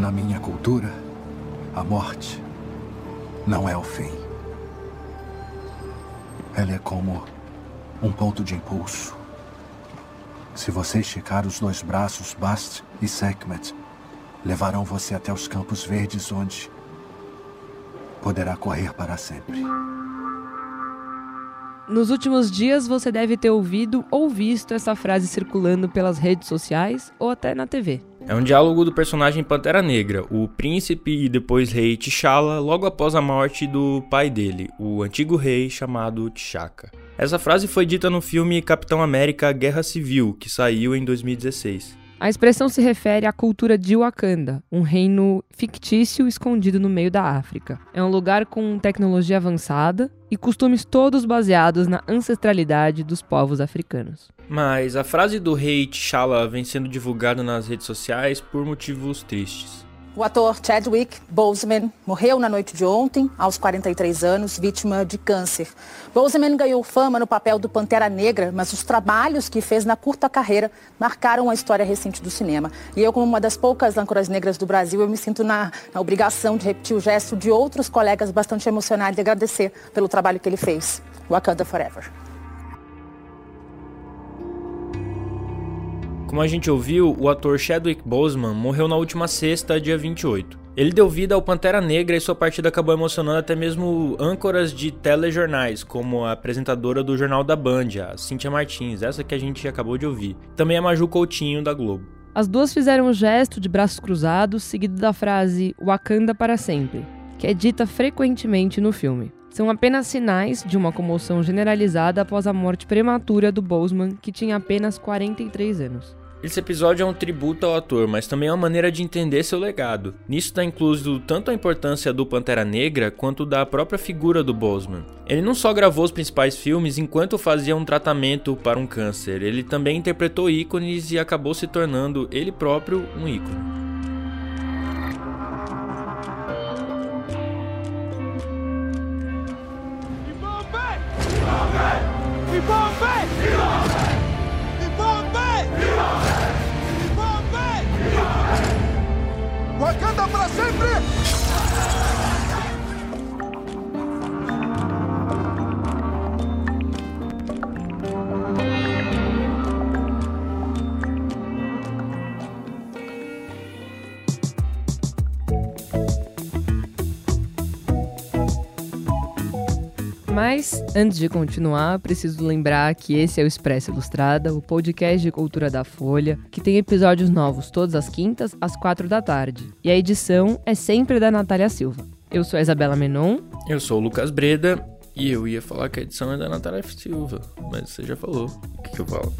Na minha cultura, a morte não é o fim. Ela é como um ponto de impulso. Se você esticar os dois braços, Bast e Sekhmet levarão você até os campos verdes onde poderá correr para sempre. Nos últimos dias você deve ter ouvido ou visto essa frase circulando pelas redes sociais ou até na TV. É um diálogo do personagem Pantera Negra, o príncipe e depois rei T'Challa, logo após a morte do pai dele, o antigo rei chamado T'Chaka. Essa frase foi dita no filme Capitão América Guerra Civil, que saiu em 2016. A expressão se refere à cultura de Wakanda, um reino fictício escondido no meio da África. É um lugar com tecnologia avançada e costumes todos baseados na ancestralidade dos povos africanos. Mas a frase do rei T'Challa vem sendo divulgada nas redes sociais por motivos tristes. O ator Chadwick Boseman morreu na noite de ontem, aos 43 anos, vítima de câncer. Boseman ganhou fama no papel do Pantera Negra, mas os trabalhos que fez na curta carreira marcaram a história recente do cinema. E eu, como uma das poucas âncoras negras do Brasil, eu me sinto na, na obrigação de repetir o gesto de outros colegas bastante emocionados e agradecer pelo trabalho que ele fez. Wakanda Forever. Como a gente ouviu, o ator Chadwick Boseman morreu na última sexta, dia 28. Ele deu vida ao Pantera Negra e sua partida acabou emocionando até mesmo âncoras de telejornais, como a apresentadora do Jornal da Band, a Cíntia Martins, essa que a gente acabou de ouvir. Também a Maju Coutinho, da Globo. As duas fizeram um gesto de braços cruzados, seguido da frase Wakanda para sempre, que é dita frequentemente no filme. São apenas sinais de uma comoção generalizada após a morte prematura do Boseman, que tinha apenas 43 anos. Esse episódio é um tributo ao ator, mas também é uma maneira de entender seu legado. Nisso está incluso tanto a importância do Pantera Negra quanto da própria figura do Boseman. Ele não só gravou os principais filmes enquanto fazia um tratamento para um câncer, ele também interpretou ícones e acabou se tornando ele próprio um ícone. Wakanda para sempre! Mas, antes de continuar, preciso lembrar que esse é o Expresso Ilustrada, o podcast de cultura da Folha, que tem episódios novos todas as quintas, às quatro da tarde. E a edição é sempre da Natália Silva. Eu sou a Isabela Menon. Eu sou o Lucas Breda. E eu ia falar que a edição é da Natália Silva, mas você já falou. O que, que eu falo?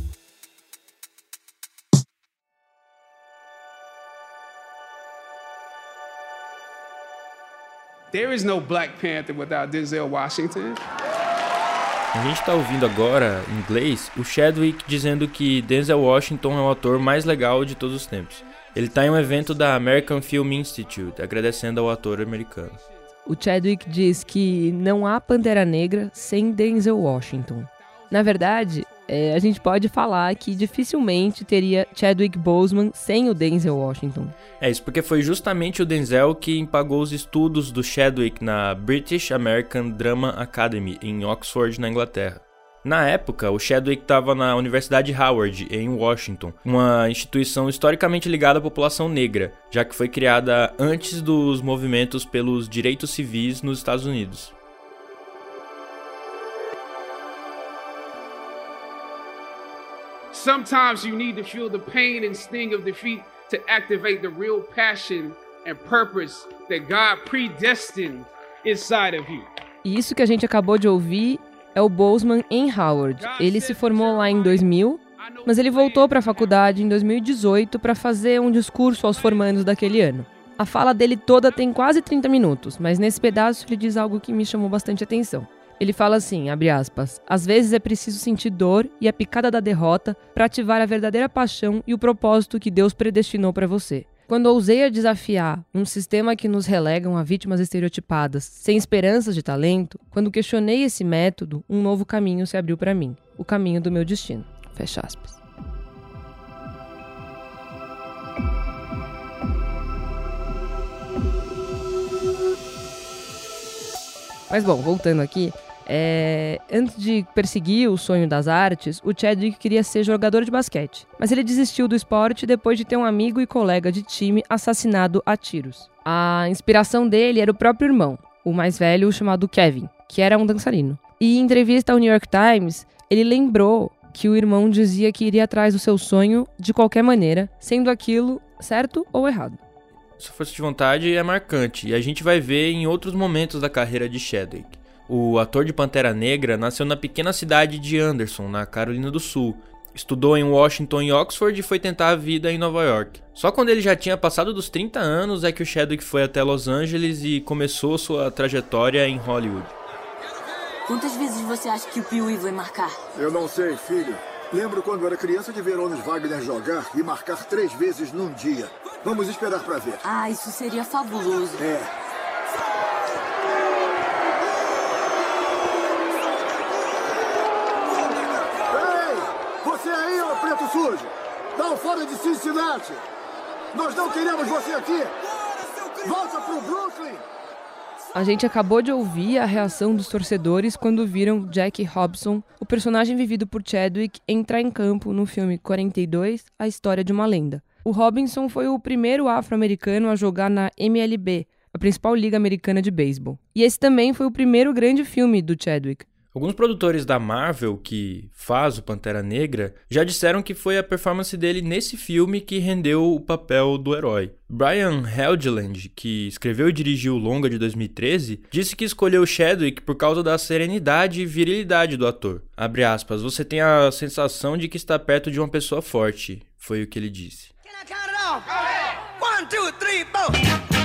There is no Black Panther without Denzel Washington. A gente tá ouvindo agora, em inglês, o Chadwick dizendo que Denzel Washington é o ator mais legal de todos os tempos. Ele tá em um evento da American Film Institute, agradecendo ao ator americano. O Chadwick diz que não há Pantera Negra sem Denzel Washington. Na verdade, é, a gente pode falar que dificilmente teria Chadwick Boseman sem o Denzel Washington. É isso, porque foi justamente o Denzel quem pagou os estudos do Chadwick na British American Drama Academy, em Oxford, na Inglaterra. Na época, o Chadwick estava na Universidade Howard, em Washington, uma instituição historicamente ligada à população negra, já que foi criada antes dos movimentos pelos direitos civis nos Estados Unidos. Sometimes you need to feel the pain and sting of defeat to activate the real passion and purpose that God predestined inside of you. E isso que a gente acabou de ouvir é o Boseman em Howard. Ele se formou lá em 2000, mas ele voltou para a faculdade em 2018 para fazer um discurso aos formandos daquele ano. A fala dele toda tem quase 30 minutos, mas nesse pedaço ele diz algo que me chamou bastante atenção. Ele fala assim, abre aspas, às vezes é preciso sentir dor e a picada da derrota para ativar a verdadeira paixão e o propósito que Deus predestinou para você. Quando ousei a desafiar um sistema que nos relegam a vítimas estereotipadas, sem esperanças de talento, quando questionei esse método, um novo caminho se abriu para mim, o caminho do meu destino. Fecha aspas. Mas bom, voltando aqui, é... antes de perseguir o sonho das artes, o Chadwick queria ser jogador de basquete. Mas ele desistiu do esporte depois de ter um amigo e colega de time assassinado a tiros. A inspiração dele era o próprio irmão, o mais velho chamado Kevin, que era um dançarino. E em entrevista ao New York Times, ele lembrou que o irmão dizia que iria atrás do seu sonho de qualquer maneira, sendo aquilo certo ou errado. Sua força de vontade é marcante e a gente vai ver em outros momentos da carreira de Chadwick. O ator de Pantera Negra nasceu na pequena cidade de Anderson, na Carolina do Sul. Estudou em Washington e Oxford e foi tentar a vida em Nova York. Só quando ele já tinha passado dos 30 anos é que o Chadwick foi até Los Angeles e começou sua trajetória em Hollywood. Quantas vezes você acha que o Piuí vai marcar? Eu não sei, filho. Lembro quando era criança de ver Onis Wagner jogar e marcar três vezes num dia. Vamos esperar para ver. Ah, isso seria fabuloso. É. sujo! Dá um fora de Cincinnati! Nós não queremos você aqui! Volta pro Brooklyn! A gente acabou de ouvir a reação dos torcedores quando viram Jack Hobson, o personagem vivido por Chadwick, entrar em campo no filme 42, A História de uma Lenda. O Robinson foi o primeiro afro-americano a jogar na MLB, a principal liga americana de beisebol. E esse também foi o primeiro grande filme do Chadwick. Alguns produtores da Marvel, que faz o Pantera Negra, já disseram que foi a performance dele nesse filme que rendeu o papel do herói. Brian Helgeland, que escreveu e dirigiu o longa de 2013, disse que escolheu Chadwick por causa da serenidade e virilidade do ator. Abre aspas, você tem a sensação de que está perto de uma pessoa forte, foi o que ele disse. One, two, three, four.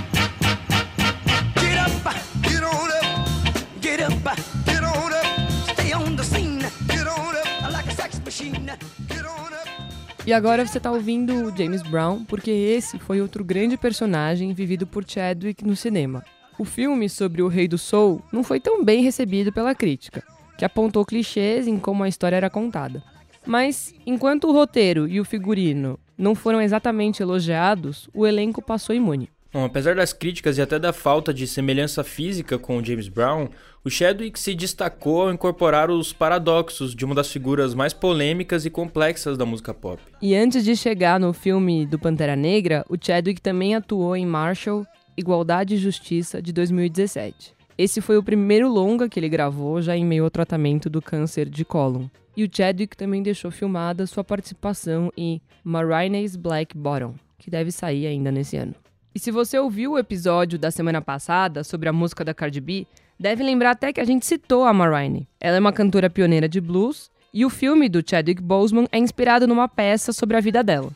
E agora você está ouvindo James Brown, porque esse foi outro grande personagem vivido por Chadwick no cinema. O filme sobre o Rei do Soul não foi tão bem recebido pela crítica, que apontou clichês em como a história era contada. Mas, enquanto o roteiro e o figurino não foram exatamente elogiados, o elenco passou imune. Bom, apesar das críticas e até da falta de semelhança física com James Brown, o Chadwick se destacou ao incorporar os paradoxos de uma das figuras mais polêmicas e complexas da música pop. E antes de chegar no filme do Pantera Negra, o Chadwick também atuou em Marshall, Igualdade e Justiça, de 2017. Esse foi o primeiro longa que ele gravou já em meio ao tratamento do câncer de cólon. E o Chadwick também deixou filmada sua participação em Marina's Black Bottom, que deve sair ainda nesse ano. E se você ouviu o episódio da semana passada sobre a música da Cardi B, deve lembrar até que a gente citou a Marine. Ela é uma cantora pioneira de blues e o filme do Chadwick Boseman é inspirado numa peça sobre a vida dela.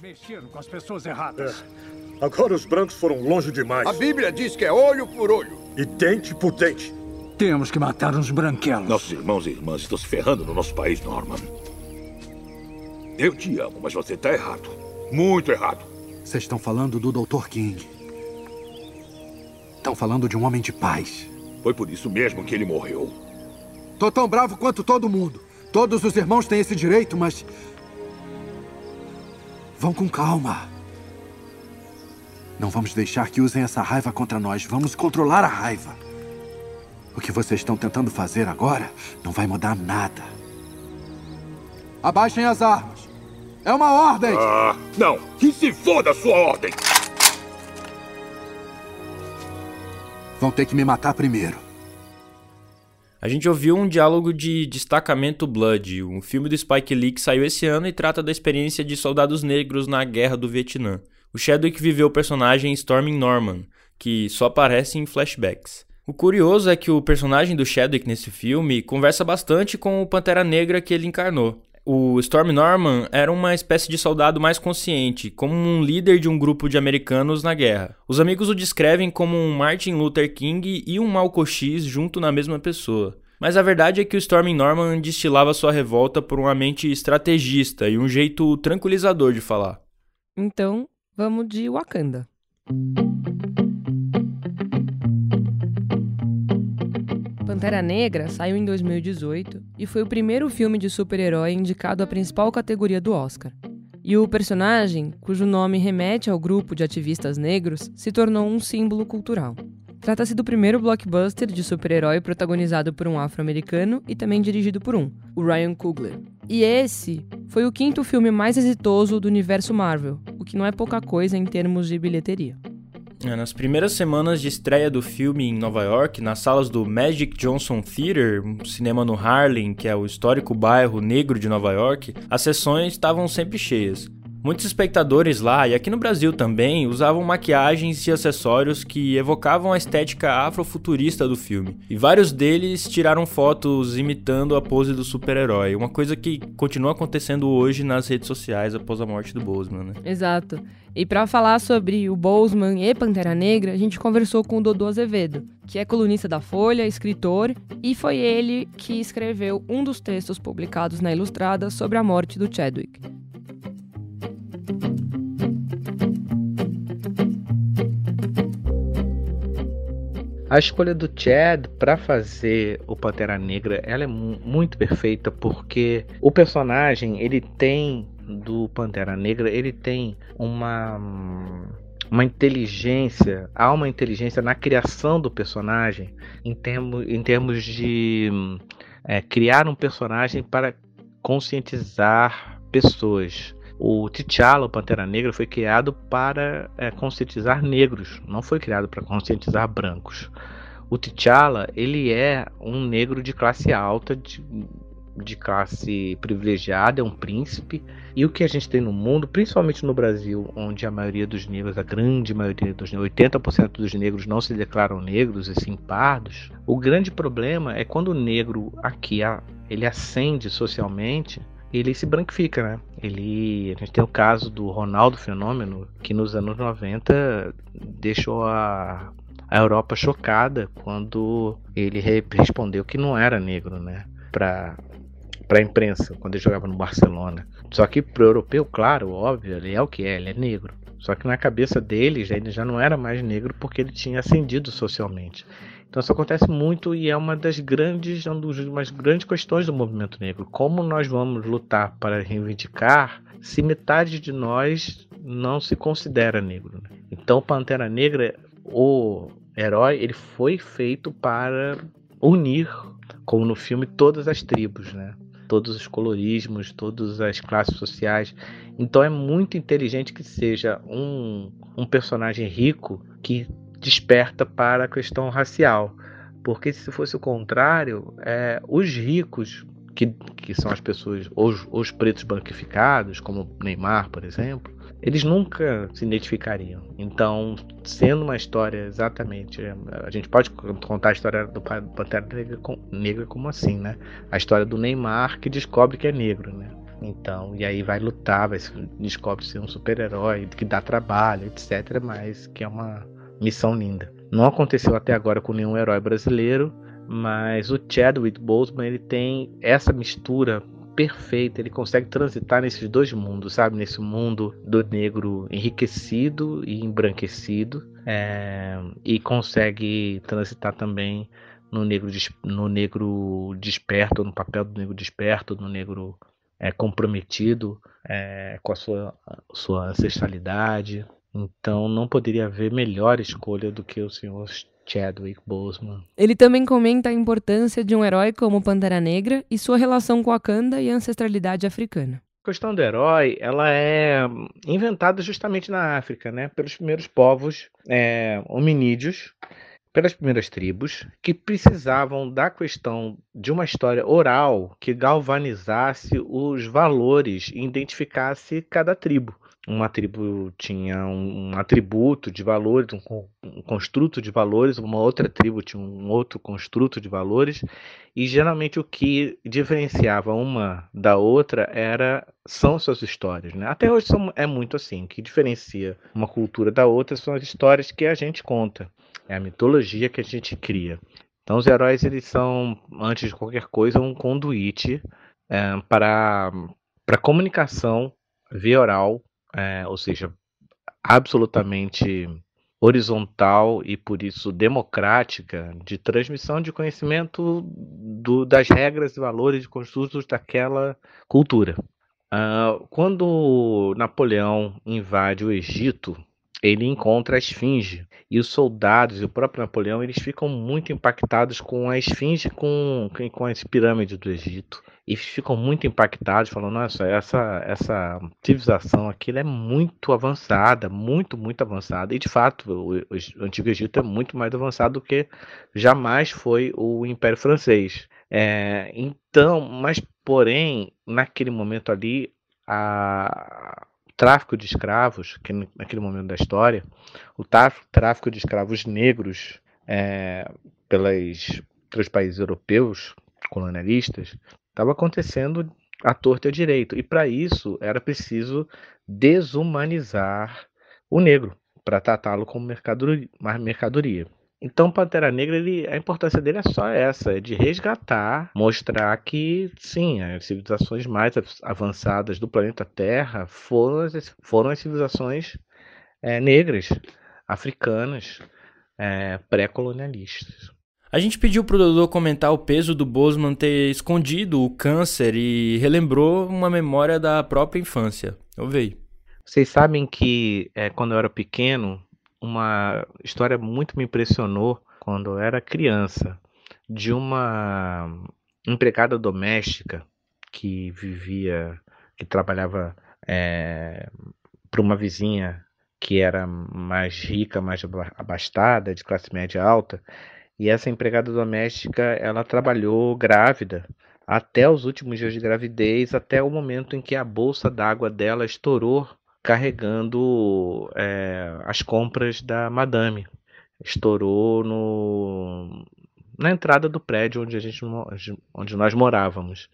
Mexeram com as pessoas erradas. É. Agora os brancos foram longe demais. A Bíblia diz que é olho por olho. E dente por dente. Temos que matar uns branquelos. Nossos irmãos e irmãs estão se ferrando no nosso país, Norman. Eu te amo, mas você está errado. Muito errado. Vocês estão falando do Dr. King. Estão falando de um homem de paz. Foi por isso mesmo que ele morreu. Tô tão bravo quanto todo mundo. Todos os irmãos têm esse direito, mas. Vão com calma. Não vamos deixar que usem essa raiva contra nós. Vamos controlar a raiva. O que vocês estão tentando fazer agora não vai mudar nada. Abaixem as armas. É uma ordem! Ah, não! Que se foda a sua ordem! Vão ter que me matar primeiro. A gente ouviu um diálogo de Destacamento Blood, um filme do Spike Lee que saiu esse ano e trata da experiência de soldados negros na Guerra do Vietnã. O Chadwick viveu o personagem Storming Norman, que só aparece em flashbacks. O curioso é que o personagem do Chadwick nesse filme conversa bastante com o Pantera Negra que ele encarnou. O Storm Norman era uma espécie de soldado mais consciente, como um líder de um grupo de americanos na guerra. Os amigos o descrevem como um Martin Luther King e um Malcolm X junto na mesma pessoa. Mas a verdade é que o Storm Norman destilava sua revolta por uma mente estrategista e um jeito tranquilizador de falar. Então, vamos de Wakanda. Pantera Negra saiu em 2018 e foi o primeiro filme de super-herói indicado à principal categoria do Oscar. E o personagem, cujo nome remete ao grupo de ativistas negros, se tornou um símbolo cultural. Trata-se do primeiro blockbuster de super-herói protagonizado por um afro-americano e também dirigido por um, o Ryan Coogler. E esse foi o quinto filme mais exitoso do universo Marvel, o que não é pouca coisa em termos de bilheteria. É, nas primeiras semanas de estreia do filme em Nova York, nas salas do Magic Johnson Theater, um cinema no Harlem, que é o histórico bairro negro de Nova York, as sessões estavam sempre cheias. Muitos espectadores lá, e aqui no Brasil também, usavam maquiagens e acessórios que evocavam a estética afrofuturista do filme. E vários deles tiraram fotos imitando a pose do super-herói, uma coisa que continua acontecendo hoje nas redes sociais após a morte do Boseman, né? Exato. E para falar sobre o Boseman e Pantera Negra, a gente conversou com o Dodô Azevedo, que é colunista da Folha, escritor, e foi ele que escreveu um dos textos publicados na Ilustrada sobre a morte do Chadwick. A escolha do Chad para fazer o Pantera Negra, ela é muito perfeita porque o personagem, ele tem do Pantera Negra, ele tem uma uma inteligência, há uma inteligência na criação do personagem em termos, em termos de é, criar um personagem para conscientizar pessoas. O T'Challa, o Pantera Negra, foi criado para é, conscientizar negros, não foi criado para conscientizar brancos. O T'Challa, ele é um negro de classe alta, de, de classe privilegiada, é um príncipe. E o que a gente tem no mundo, principalmente no Brasil, onde a maioria dos negros, a grande maioria dos 80% dos negros não se declaram negros e sim pardos, o grande problema é quando o negro aqui ele ascende socialmente, ele se branquifica, né? Ele, a gente tem o caso do Ronaldo Fenômeno, que nos anos 90 deixou a, a Europa chocada quando ele respondeu que não era negro, né? Para para a imprensa quando ele jogava no Barcelona. Só que para o europeu, claro, óbvio, ele é o que é, ele é negro. Só que na cabeça dele ele já não era mais negro porque ele tinha ascendido socialmente. Então isso acontece muito e é uma das grandes, uma das grandes questões do movimento negro. Como nós vamos lutar para reivindicar se metade de nós não se considera negro? Né? Então Pantera Negra, o herói, ele foi feito para unir, como no filme, todas as tribos, né? Todos os colorismos, todas as classes sociais. Então é muito inteligente que seja um, um personagem rico que desperta para a questão racial. Porque se fosse o contrário, é, os ricos, que, que são as pessoas, os, os pretos branquificados, como Neymar, por exemplo, eles nunca se identificariam. Então, sendo uma história exatamente. A gente pode contar a história do Pantera Negra, Negra como assim, né? A história do Neymar que descobre que é negro, né? Então, e aí vai lutar, vai descobre ser um super-herói que dá trabalho, etc. Mas que é uma missão linda. Não aconteceu até agora com nenhum herói brasileiro, mas o Chadwick Boseman ele tem essa mistura perfeita, ele consegue transitar nesses dois mundos, sabe? Nesse mundo do negro enriquecido e embranquecido, é, e consegue transitar também no negro, no negro desperto, no papel do negro desperto, no negro é, comprometido é, com a sua, sua ancestralidade, então não poderia haver melhor escolha do que o senhor Chadwick Boseman. Ele também comenta a importância de um herói como Pantera Negra e sua relação com a Wakanda e a ancestralidade africana. A questão do herói, ela é inventada justamente na África, né, pelos primeiros povos é, hominídeos, pelas primeiras tribos, que precisavam da questão de uma história oral que galvanizasse os valores e identificasse cada tribo uma tribo tinha um, um atributo de valores, um, um, construto de valores, uma outra tribo tinha um outro construto de valores, e geralmente o que diferenciava uma da outra era são suas histórias. Né? Até hoje são, é muito assim, o que diferencia uma cultura da outra são as histórias que a gente conta, é a mitologia que a gente cria. Então os heróis eles são, antes de qualquer coisa, um conduíte é, para, para comunicação via oral é, ou seja, absolutamente horizontal e por isso democrática de transmissão de conhecimento do, das regras e valores e construtos daquela cultura. Uh, quando Napoleão invade o Egito, ele encontra a esfinge. E os soldados e o próprio Napoleão eles ficam muito impactados com a esfinge com com as pirâmides do Egito. E ficam muito impactados falando nossa essa essa civilização aqui é muito avançada muito muito avançada. E de fato o, o, antigo Egito é muito mais avançado do que jamais foi o Império Francês. É, então mas porém naquele momento ali a tráfico de escravos, que naquele momento da história, o tráfico de escravos negros é, pelas, pelos países europeus colonialistas estava acontecendo à torta e à direito. E para isso era preciso desumanizar o negro para tratá-lo como mercadoria. Então, Pantera Negra, ele, a importância dele é só essa, é de resgatar, mostrar que, sim, as civilizações mais avançadas do planeta Terra foram, foram as civilizações é, negras, africanas, é, pré-colonialistas. A gente pediu pro Dodô comentar o peso do Bosman ter escondido o câncer e relembrou uma memória da própria infância. Eu veio. Vocês sabem que é, quando eu era pequeno, uma história muito me impressionou quando eu era criança, de uma empregada doméstica que vivia, que trabalhava é, para uma vizinha que era mais rica, mais abastada, de classe média alta, e essa empregada doméstica ela trabalhou grávida até os últimos dias de gravidez, até o momento em que a bolsa d'água dela estourou carregando é, as compras da madame. Estourou no, na entrada do prédio onde, a gente, onde nós morávamos.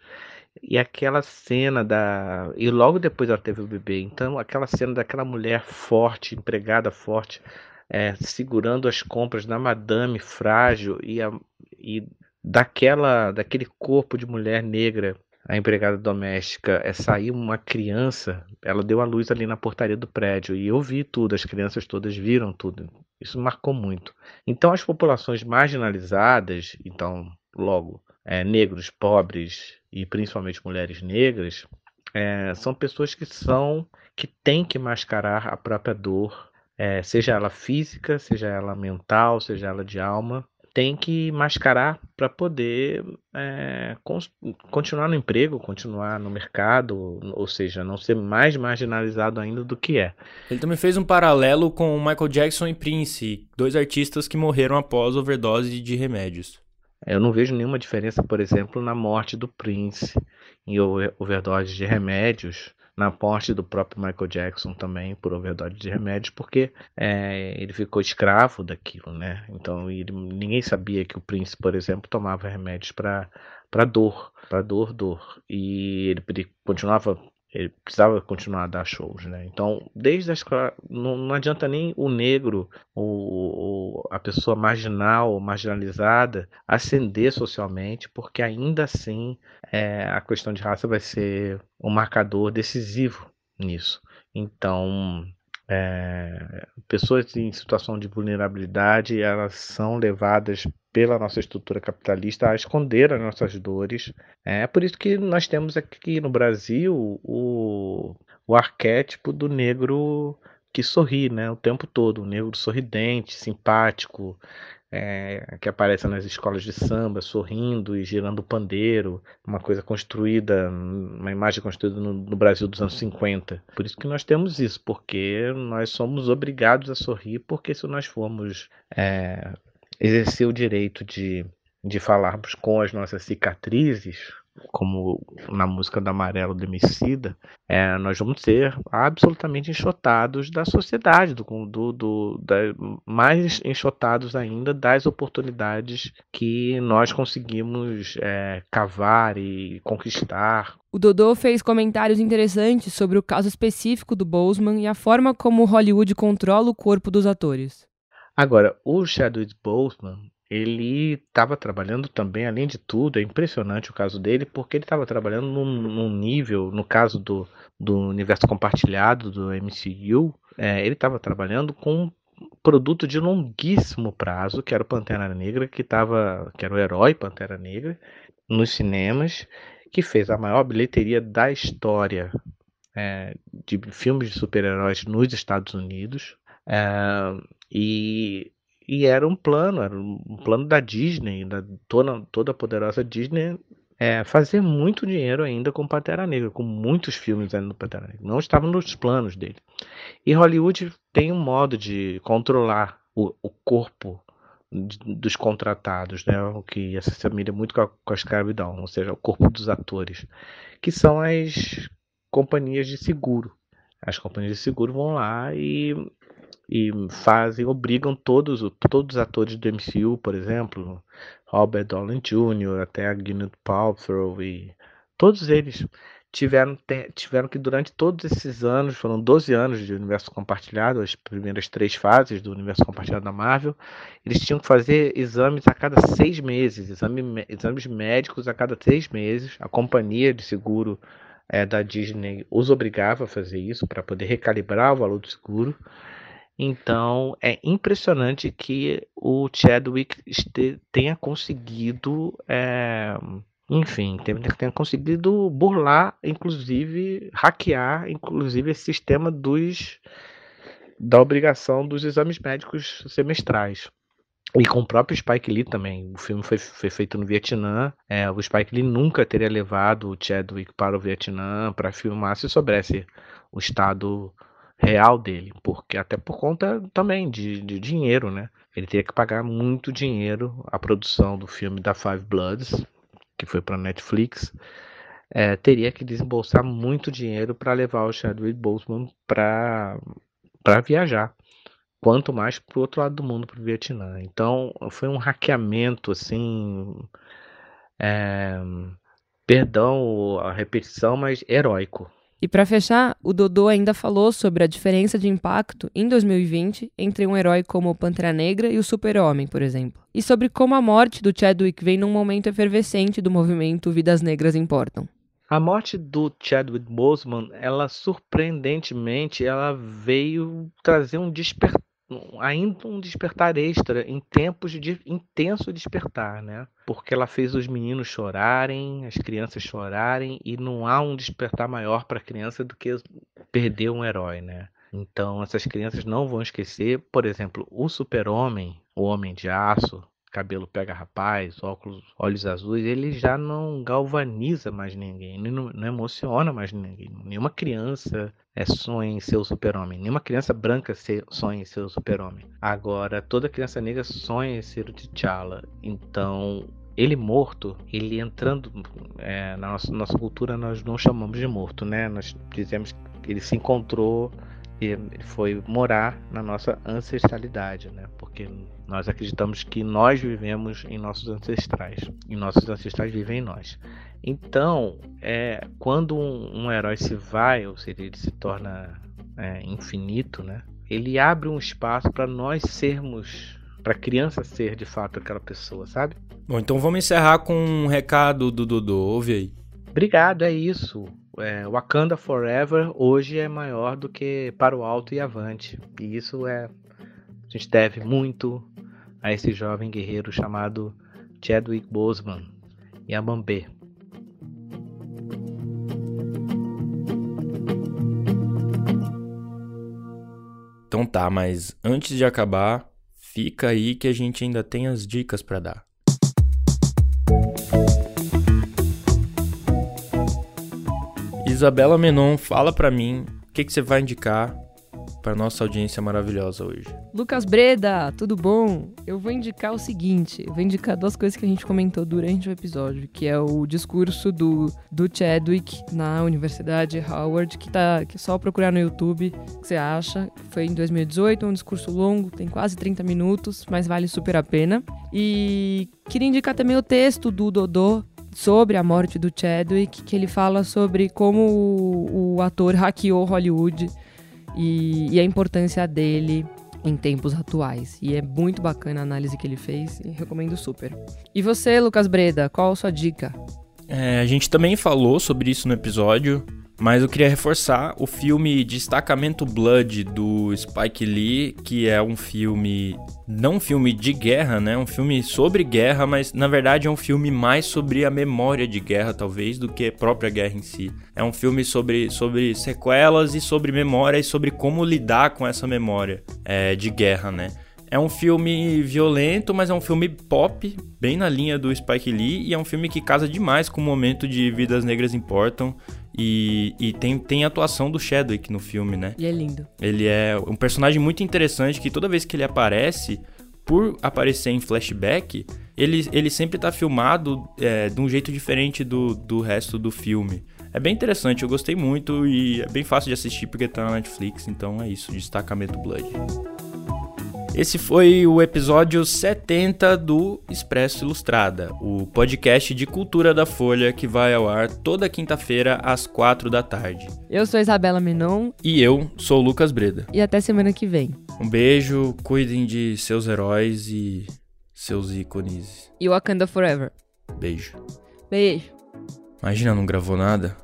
E aquela cena da. E logo depois ela teve o bebê. Então, aquela cena daquela mulher forte, empregada forte, é, segurando as compras da madame frágil e, a, e daquela, daquele corpo de mulher negra a empregada doméstica é sair uma criança, ela deu a luz ali na portaria do prédio e eu vi tudo, as crianças todas viram tudo. Isso marcou muito. Então as populações marginalizadas, então logo é, negros, pobres e principalmente mulheres negras, é, são pessoas que são que têm que mascarar a própria dor, é, seja ela física, seja ela mental, seja ela de alma, tem que mascarar para poder é, continuar no emprego, continuar no mercado, ou seja, não ser mais marginalizado ainda do que é. Ele também fez um paralelo com Michael Jackson e Prince, dois artistas que morreram após overdose de remédios. Eu não vejo nenhuma diferença, por exemplo, na morte do Prince em overdose de remédios na morte do próprio Michael Jackson também por overdose de remédios, porque é, ele ficou escravo daquilo, né? Então ele, ninguém sabia que o Prince, por exemplo, tomava remédios para para dor, para dor, dor, e ele, ele continuava ele precisava continuar a dar shows, né? Então, desde as não, não adianta nem o negro, o, a pessoa marginal, marginalizada, ascender socialmente, porque ainda assim é, a questão de raça vai ser um marcador decisivo nisso. Então, é, pessoas em situação de vulnerabilidade elas são levadas pela nossa estrutura capitalista a esconder as nossas dores. É por isso que nós temos aqui no Brasil o, o arquétipo do negro que sorri né, o tempo todo, o negro sorridente, simpático, é, que aparece nas escolas de samba, sorrindo e girando pandeiro, uma coisa construída, uma imagem construída no, no, Brasil dos anos 50. Por isso que nós temos isso, porque nós somos obrigados a sorrir, porque se nós formos é, exercer o direito de, de falarmos com as nossas cicatrizes, como na música do Amarelo do Emicida, é, nós vamos ser absolutamente enxotados da sociedade, do, do, do da, mais enxotados ainda das oportunidades que nós conseguimos é, cavar e conquistar. O Dodô fez comentários interessantes sobre o caso específico do Boseman e a forma como Hollywood controla o corpo dos atores. Agora, o Chadwick Boseman, ele estava trabalhando também, além de tudo, é impressionante o caso dele, porque ele estava trabalhando num, num, nível, no caso do, do universo compartilhado do MCU, é, ele estava trabalhando com um produto de longuíssimo prazo, que era o Pantera Negra, que, tava, que era o herói Pantera Negra, nos cinemas, que fez a maior bilheteria da história é, de filmes de super-heróis nos Estados Unidos. É, e, e era um plano, era um plano da Disney, da toda, toda poderosa Disney, é, fazer muito dinheiro ainda com Pantera Negra, com muitos filmes ainda no Pantera Negra. Não estava nos planos dele. E Hollywood tem um modo de controlar o, o corpo dos contratados, né? O que se assemelha muito com a, com a escravidão, ou seja, o corpo dos atores, que são as companhias de seguro. As companhias de seguro vão lá e, e fazem, obrigam todos, todos os atores do MCU, por exemplo, Robert Downey Jr., até a Gwyneth Paltrow e todos eles tiveram, tiveram que durante todos esses anos, foram 12 anos de universo compartilhado, as primeiras três fases do universo compartilhado da Marvel, eles tinham que fazer exames a cada seis meses, exame, exames médicos a cada seis meses. A companhia de seguro é, da Disney os obrigava a fazer isso para poder recalibrar o valor do seguro. Então é impressionante que o Chadwick tenha conseguido, é, enfim, tenha conseguido burlar, inclusive hackear, inclusive esse sistema dos da obrigação dos exames médicos semestrais. E com o próprio Spike Lee também. O filme foi, foi feito no Vietnã. É, o Spike Lee nunca teria levado o Chadwick para o Vietnã para filmar se soubesse o estado real dele. porque Até por conta também de, de dinheiro, né? Ele teria que pagar muito dinheiro a produção do filme da Five Bloods, que foi para Netflix. É, teria que desembolsar muito dinheiro para levar o Chadwick Boseman para viajar quanto mais para o outro lado do mundo, para o Vietnã. Então foi um hackeamento assim, é, perdão a repetição, mas heróico. E para fechar, o Dodô ainda falou sobre a diferença de impacto em 2020 entre um herói como o Pantera Negra e o Super-Homem, por exemplo. E sobre como a morte do Chadwick vem num momento efervescente do movimento Vidas Negras Importam. A morte do Chadwick Boseman, ela surpreendentemente, ela veio trazer um despertar ainda um despertar extra em tempos de intenso despertar, né? Porque ela fez os meninos chorarem, as crianças chorarem e não há um despertar maior para a criança do que perder um herói, né? Então essas crianças não vão esquecer, por exemplo, o Super-Homem, o Homem de Aço, cabelo pega rapaz, óculos, olhos azuis, ele já não galvaniza mais ninguém, não, não emociona mais ninguém. Nenhuma criança é, sonha em ser o super-homem, nenhuma criança branca sonha em ser o super-homem. Agora, toda criança negra sonha em ser o T'Challa. Então, ele morto, ele entrando é, na nossa, nossa cultura, nós não chamamos de morto, né? Nós dizemos que ele se encontrou ele foi morar na nossa ancestralidade, né? Porque nós acreditamos que nós vivemos em nossos ancestrais e nossos ancestrais vivem em nós. Então, é, quando um, um herói se vai, ou seja, ele se torna é, infinito, né? Ele abre um espaço para nós sermos, para a criança ser de fato aquela pessoa, sabe? Bom, então vamos encerrar com um recado do Dudu. Ouve aí. Obrigado, é isso é, Wakanda Forever hoje é maior do que Para o Alto e Avante. E isso é. A gente deve muito a esse jovem guerreiro chamado Chadwick Boseman e a Bambê. Então tá, mas antes de acabar, fica aí que a gente ainda tem as dicas para dar. Isabela Menon, fala para mim o que, que você vai indicar para nossa audiência maravilhosa hoje. Lucas Breda, tudo bom? Eu vou indicar o seguinte, vou indicar duas coisas que a gente comentou durante o episódio, que é o discurso do, do Chadwick na Universidade Howard, que tá que é só procurar no YouTube, que você acha. Foi em 2018, um discurso longo, tem quase 30 minutos, mas vale super a pena. E queria indicar também o texto do Dodô sobre a morte do Chadwick, que ele fala sobre como o, o ator hackeou Hollywood e, e, a importância dele em tempos atuais. E é muito bacana a análise que ele fez e recomendo super. E você, Lucas Breda, qual a sua dica? É, a gente também falou sobre isso no episódio, Mas eu queria reforçar o filme Destacamento Blood do Spike Lee, que é um filme não um filme de guerra, né? Um filme sobre guerra, mas na verdade é um filme mais sobre a memória de guerra, talvez, do que a própria guerra em si. É um filme sobre, sobre sequelas e sobre memória e sobre como lidar com essa memória é, de guerra, né? É um filme violento, mas é um filme pop, bem na linha do Spike Lee, e é um filme que casa demais com o momento de Vidas Negras Importam. E, e tem, tem a atuação do Chadwick no filme, né? E é lindo. Ele é um personagem muito interessante que toda vez que ele aparece, por aparecer em flashback, ele, ele sempre tá filmado é, de um jeito diferente do, do resto do filme. É bem interessante, eu gostei muito e é bem fácil de assistir porque tá na Netflix, então é isso, Destacamento Blood. Esse foi o episódio 70 do Expresso Ilustrada, o podcast de cultura da Folha que vai ao ar toda quinta-feira às 4 da tarde. Eu sou Isabela Menon. E eu sou o Lucas Breda. E até semana que vem. Um beijo, cuidem de seus heróis e seus ícones. E Wakanda Forever. Beijo. Beijo. Imagina, não gravou nada?